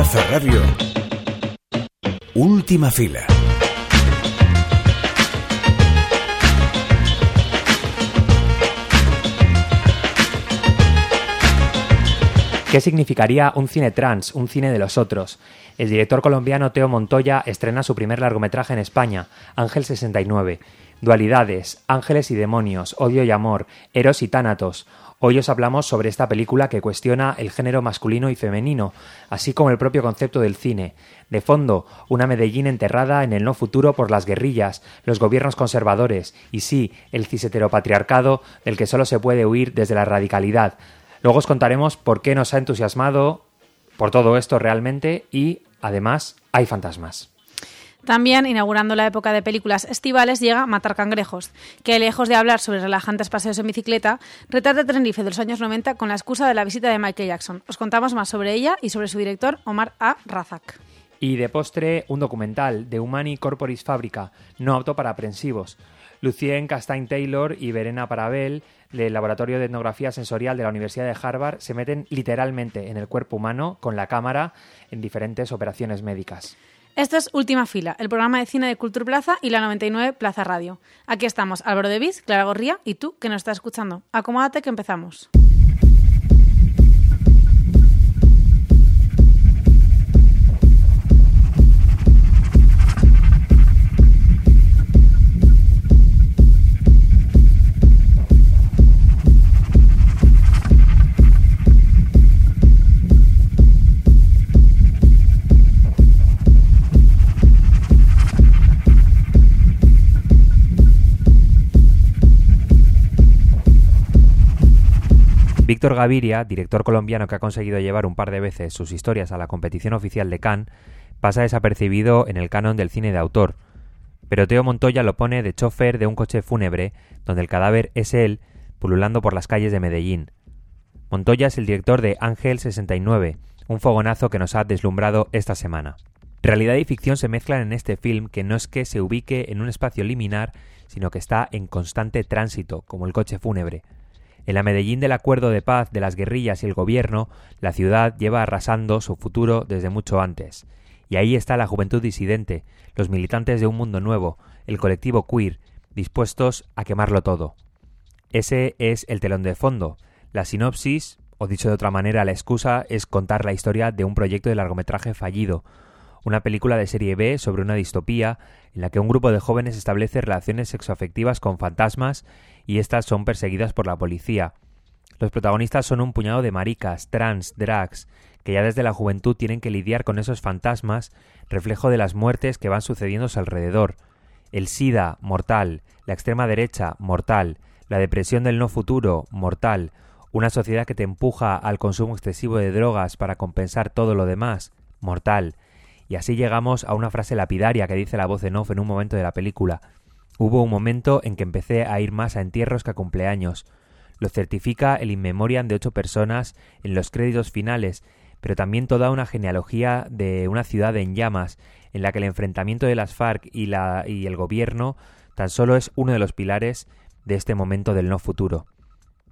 Plaza. Última fila. ¿Qué significaría un cine trans, un cine de los otros? El director colombiano Teo Montoya estrena su primer largometraje en España, Ángel 69. Dualidades, ángeles y demonios, odio y amor, eros y tánatos. Hoy os hablamos sobre esta película que cuestiona el género masculino y femenino, así como el propio concepto del cine. De fondo, una Medellín enterrada en el no futuro por las guerrillas, los gobiernos conservadores y sí, el ciseteropatriarcado del que solo se puede huir desde la radicalidad, Luego os contaremos por qué nos ha entusiasmado por todo esto realmente y además hay fantasmas. También, inaugurando la época de películas estivales, llega Matar Cangrejos, que lejos de hablar sobre relajantes paseos en bicicleta, retrata Tenerife de los años 90 con la excusa de la visita de Michael Jackson. Os contamos más sobre ella y sobre su director, Omar A. Razak. Y de postre, un documental de Humani Corporis Fábrica, no apto para aprensivos. Lucien Castain Taylor y Verena Parabel del Laboratorio de Etnografía Sensorial de la Universidad de Harvard se meten literalmente en el cuerpo humano con la cámara en diferentes operaciones médicas. Esto es Última Fila, el programa de cine de Cultura Plaza y la 99 Plaza Radio. Aquí estamos Álvaro de Viz, Clara Gorría y tú que nos estás escuchando. Acomódate que empezamos. Víctor Gaviria, director colombiano que ha conseguido llevar un par de veces sus historias a la competición oficial de Cannes, pasa desapercibido en el canon del cine de autor. Pero Teo Montoya lo pone de chofer de un coche fúnebre, donde el cadáver es él, pululando por las calles de Medellín. Montoya es el director de Ángel 69, un fogonazo que nos ha deslumbrado esta semana. Realidad y ficción se mezclan en este film que no es que se ubique en un espacio liminar, sino que está en constante tránsito, como el coche fúnebre. En la Medellín del acuerdo de paz de las guerrillas y el gobierno, la ciudad lleva arrasando su futuro desde mucho antes. Y ahí está la juventud disidente, los militantes de un mundo nuevo, el colectivo queer, dispuestos a quemarlo todo. Ese es el telón de fondo. La sinopsis, o dicho de otra manera, la excusa, es contar la historia de un proyecto de largometraje fallido, una película de serie B sobre una distopía en la que un grupo de jóvenes establece relaciones sexoafectivas con fantasmas y éstas son perseguidas por la policía. Los protagonistas son un puñado de maricas, trans, drags, que ya desde la juventud tienen que lidiar con esos fantasmas, reflejo de las muertes que van sucediendo a su alrededor. El SIDA, mortal, la extrema derecha, mortal, la depresión del no futuro, mortal, una sociedad que te empuja al consumo excesivo de drogas para compensar todo lo demás, mortal, y así llegamos a una frase lapidaria que dice la voz en off en un momento de la película. Hubo un momento en que empecé a ir más a entierros que a cumpleaños. Lo certifica el inmemoriam de ocho personas en los créditos finales, pero también toda una genealogía de una ciudad en llamas, en la que el enfrentamiento de las FARC y, la, y el gobierno tan solo es uno de los pilares de este momento del no futuro.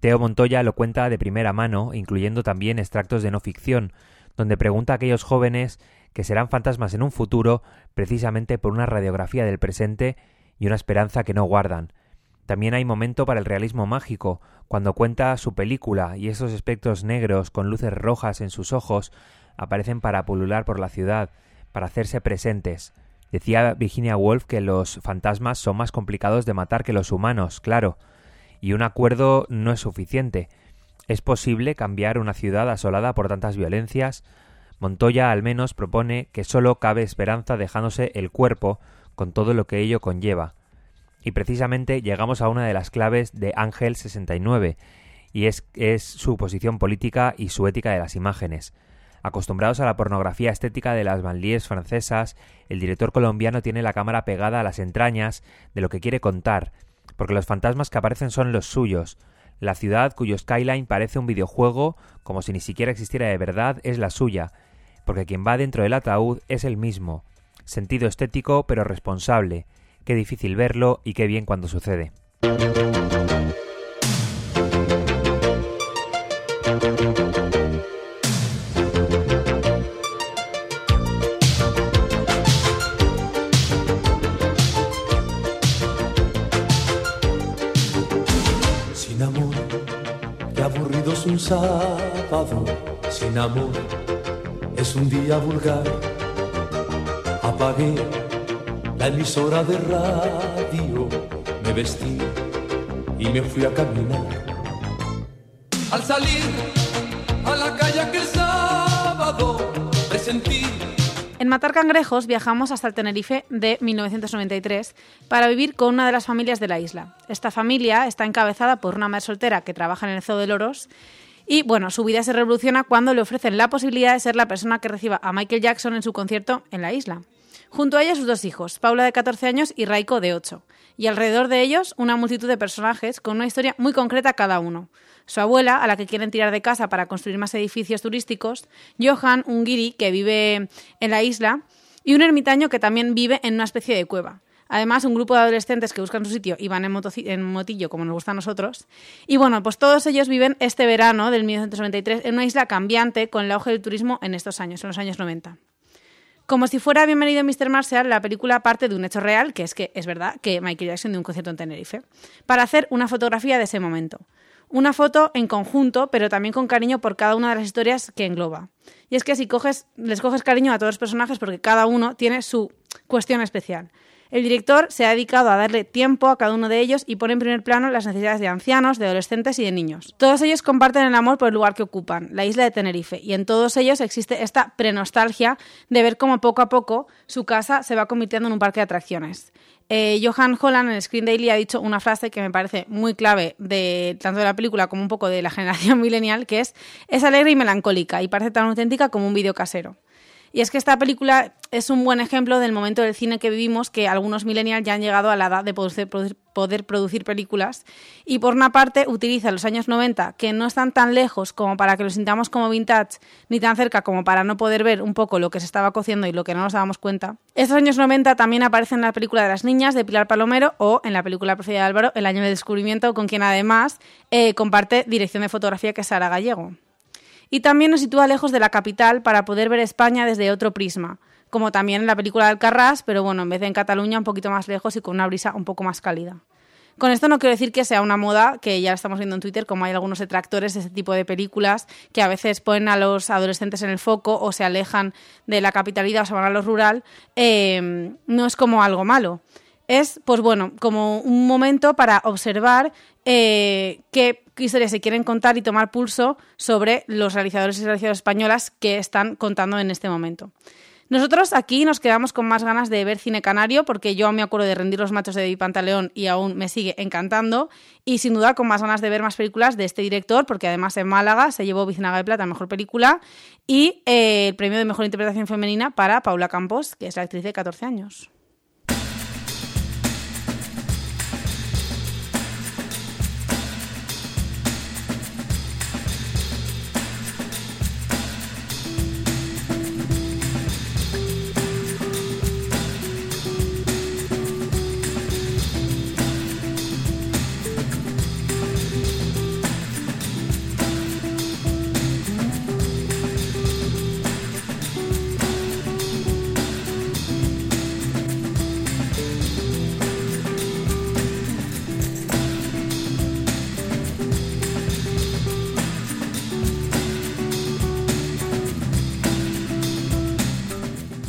Teo Montoya lo cuenta de primera mano, incluyendo también extractos de no ficción, donde pregunta a aquellos jóvenes que serán fantasmas en un futuro precisamente por una radiografía del presente y una esperanza que no guardan. También hay momento para el realismo mágico, cuando cuenta su película y esos espectros negros con luces rojas en sus ojos aparecen para pulular por la ciudad, para hacerse presentes. Decía Virginia Woolf que los fantasmas son más complicados de matar que los humanos, claro, y un acuerdo no es suficiente. ¿Es posible cambiar una ciudad asolada por tantas violencias, Montoya al menos propone que sólo cabe esperanza dejándose el cuerpo con todo lo que ello conlleva. Y precisamente llegamos a una de las claves de Ángel 69, y es, su posición política y su ética de las imágenes. Acostumbrados a la pornografía estética de las banlieues francesas, el director colombiano tiene la cámara pegada a las entrañas de lo que quiere contar, porque los fantasmas que aparecen son los suyos, la ciudad cuyo skyline parece un videojuego, como si ni siquiera existiera de verdad, es la suya, porque quien va dentro del ataúd es el mismo sentido estético pero responsable. Qué difícil verlo y qué bien cuando sucede. Sin amor, qué aburrido es un sábado. Sin amor, es un día vulgar Apagué la emisora de radio, me vestí y me fui a caminar. Al salir a la calle aquel sábado, me sentí en Matar Cangrejos viajamos hasta el Tenerife de 1993 para vivir con una de las familias de la isla. Esta familia está encabezada por una madre soltera que trabaja en el Zoo de Loros y bueno, su vida se revoluciona cuando le ofrecen la posibilidad de ser la persona que reciba a Michael Jackson en su concierto en la isla. Junto a ella sus dos hijos, Paula de 14 años y Raiko de 8. Y alrededor de ellos una multitud de personajes con una historia muy concreta cada uno. Su abuela, a la que quieren tirar de casa para construir más edificios turísticos, Johan, un guiri que vive en la isla, y un ermitaño que también vive en una especie de cueva. Además, un grupo de adolescentes que buscan su sitio y van en, motillo, como nos gusta a nosotros. Y bueno, pues todos ellos viven este verano del 1993 en una isla cambiante con el auge del turismo en estos años, en los años 90. Como si fuera Bienvenido Mr. Marshall, la película parte de un hecho real, que es que es verdad que Michael Jackson dio un concierto en Tenerife, para hacer una fotografía de ese momento. Una foto en conjunto, pero también con cariño por cada una de las historias que engloba. Y es que si coges, les coges cariño a todos los personajes porque cada uno tiene su cuestión especial. El director se ha dedicado a darle tiempo a cada uno de ellos y pone en primer plano las necesidades de ancianos, de adolescentes y de niños. Todos ellos comparten el amor por el lugar que ocupan, la isla de Tenerife, y en todos ellos existe esta prenostalgia de ver cómo poco a poco su casa se va convirtiendo en un parque de atracciones. Eh, Johan Holland en Screen Daily ha dicho una frase que me parece muy clave de tanto de la película como un poco de la generación millennial, que es es alegre y melancólica y parece tan auténtica como un vídeo casero. Y es que esta película es un buen ejemplo del momento del cine que vivimos, que algunos millennials ya han llegado a la edad de poder, producir películas. Y por una parte utiliza los años 90, que no están tan lejos como para que los sintamos como vintage, ni tan cerca como para no poder ver un poco lo que se estaba cociendo y lo que no nos dábamos cuenta. Estos años 90 también aparecen en la película de las niñas de Pilar Palomero o en la película preferida de Álvaro, El año de descubrimiento, con quien además eh, comparte dirección de fotografía que es Sara Gallego y también nos sitúa lejos de la capital para poder ver España desde otro prisma, como también en la película de Alcarrás, pero bueno, en vez de en Cataluña un poquito más lejos y con una brisa un poco más cálida. Con esto no quiero decir que sea una moda, que ya estamos viendo en Twitter, como hay algunos detractores de ese tipo de películas que a veces ponen a los adolescentes en el foco o se alejan de la capitalidad o se van a lo rural, eh, no es como algo malo es, pues bueno, como un momento para observar eh, qué historias se quieren contar y tomar pulso sobre los realizadores y realizadoras españolas que están contando en este momento. Nosotros aquí nos quedamos con más ganas de ver cine canario porque yo me acuerdo de rendir los machos de David Pantaleón y aún me sigue encantando y sin duda con más ganas de ver más películas de este director porque además en Málaga se llevó Vicinaga de Plata Mejor Película y eh, el premio de Mejor Interpretación Femenina para Paula Campos, que es la actriz de 14 años.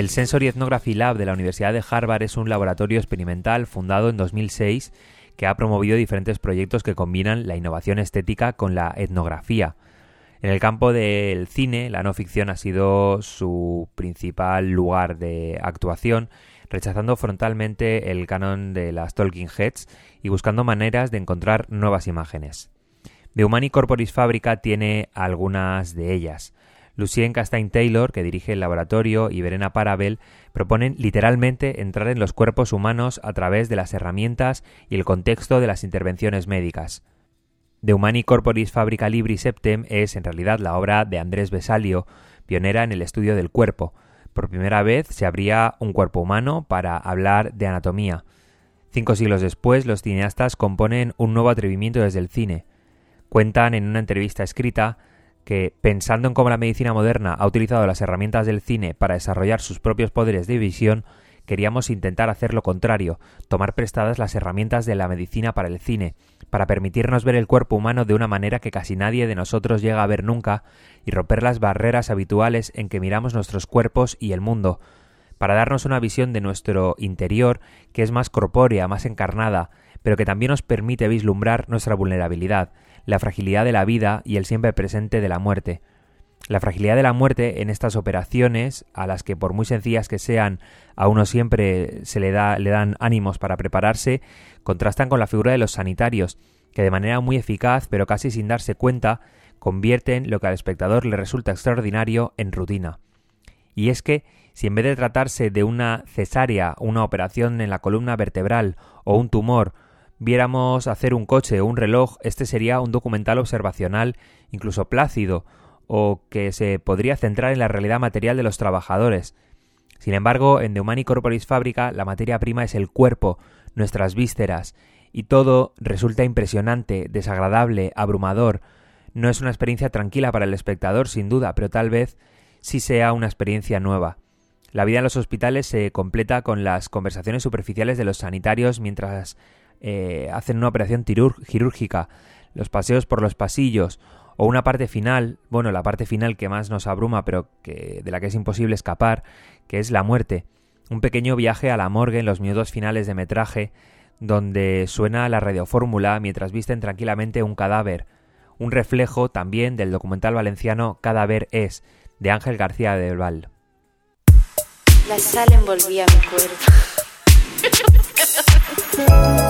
El Sensory Ethnography Lab de la Universidad de Harvard es un laboratorio experimental fundado en 2006 que ha promovido diferentes proyectos que combinan la innovación estética con la etnografía. En el campo del cine, la no ficción ha sido su principal lugar de actuación, rechazando frontalmente el canon de las Talking Heads y buscando maneras de encontrar nuevas imágenes. The Humani Corporis Fabrica tiene algunas de ellas. Lucien Castain Taylor, que dirige el laboratorio, y Verena Parabel proponen literalmente entrar en los cuerpos humanos a través de las herramientas y el contexto de las intervenciones médicas. De Humani Corporis Fabrica Libri Septem es en realidad la obra de Andrés Besalio, pionera en el estudio del cuerpo. Por primera vez se abría un cuerpo humano para hablar de anatomía. Cinco siglos después, los cineastas componen un nuevo atrevimiento desde el cine. Cuentan en una entrevista escrita que, pensando en cómo la medicina moderna ha utilizado las herramientas del cine para desarrollar sus propios poderes de visión, queríamos intentar hacer lo contrario, tomar prestadas las herramientas de la medicina para el cine, para permitirnos ver el cuerpo humano de una manera que casi nadie de nosotros llega a ver nunca, y romper las barreras habituales en que miramos nuestros cuerpos y el mundo, para darnos una visión de nuestro interior que es más corpórea, más encarnada, pero que también nos permite vislumbrar nuestra vulnerabilidad, la fragilidad de la vida y el siempre presente de la muerte. La fragilidad de la muerte en estas operaciones, a las que por muy sencillas que sean, a uno siempre se le, da, le dan ánimos para prepararse, contrastan con la figura de los sanitarios, que de manera muy eficaz, pero casi sin darse cuenta, convierten lo que al espectador le resulta extraordinario en rutina. Y es que, si en vez de tratarse de una cesárea, una operación en la columna vertebral o un tumor, viéramos hacer un coche o un reloj, este sería un documental observacional, incluso plácido, o que se podría centrar en la realidad material de los trabajadores. Sin embargo, en The Humani Corporis Fábrica la materia prima es el cuerpo, nuestras vísceras, y todo resulta impresionante, desagradable, abrumador. No es una experiencia tranquila para el espectador, sin duda, pero tal vez sí sea una experiencia nueva. La vida en los hospitales se completa con las conversaciones superficiales de los sanitarios mientras eh, hacen una operación quirúrgica, los paseos por los pasillos, o una parte final, bueno, la parte final que más nos abruma, pero que, de la que es imposible escapar, que es la muerte. Un pequeño viaje a la morgue en los minutos finales de metraje, donde suena la radiofórmula mientras visten tranquilamente un cadáver. Un reflejo también del documental valenciano Cadáver es, de Ángel García del Val. La sal envolvía mi cuerpo.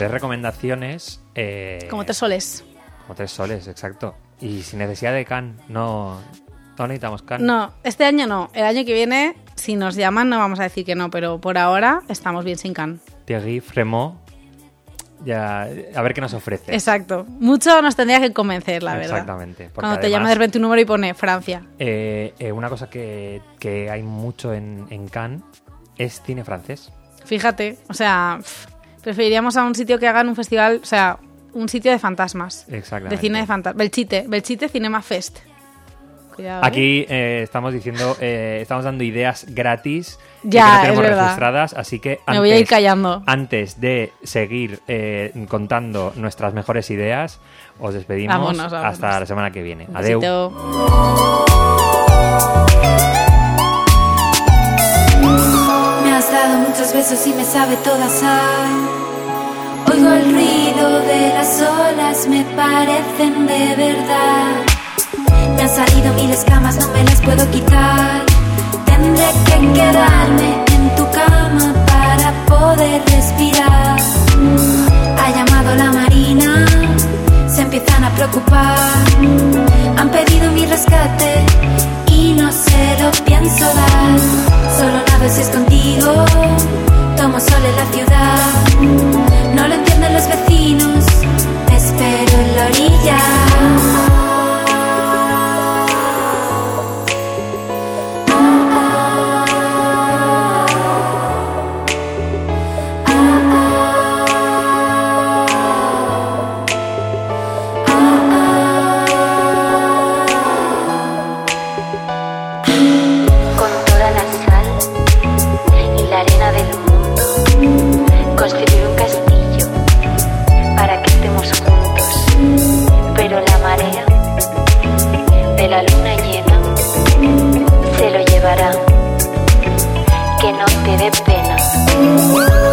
tres recomendaciones. eh, Como tres soles. Como tres soles, exacto. Y sin necesidad de can, no, no necesitamos can. No, este año no. El año que viene, si nos llaman, no vamos a decir que no, pero por ahora estamos bien sin can. Thierry Fremont, ya, a ver qué nos ofrece. Exacto. Mucho nos tendría que convencer, la verdad. Exactamente. Cuando te llama de repente un número y pone Francia. eh, eh, una cosa que, que hay mucho en, en Cannes es cine francés. Fíjate, o sea, preferiríamos a un sitio que hagan un festival, o sea, un sitio de fantasmas. Exactamente. De cine de fantasmas. Belchite, Belchite Cinema Fest. Cuidado, ¿eh? Aquí eh, estamos diciendo, eh, estamos dando ideas gratis Ya, que no tenemos registradas, así que Me voy a ir antes- callando. Antes de seguir eh, contando nuestras mejores ideas, os despedimos Vámonos, vámonos. hasta la semana que viene. Un besos y me sabe toda sal. Oigo el ruido de las olas, me parecen de verdad. Me han salido mil escamas, no me las puedo quitar. Tendré que quedarme en tu cama para poder respirar. de pena.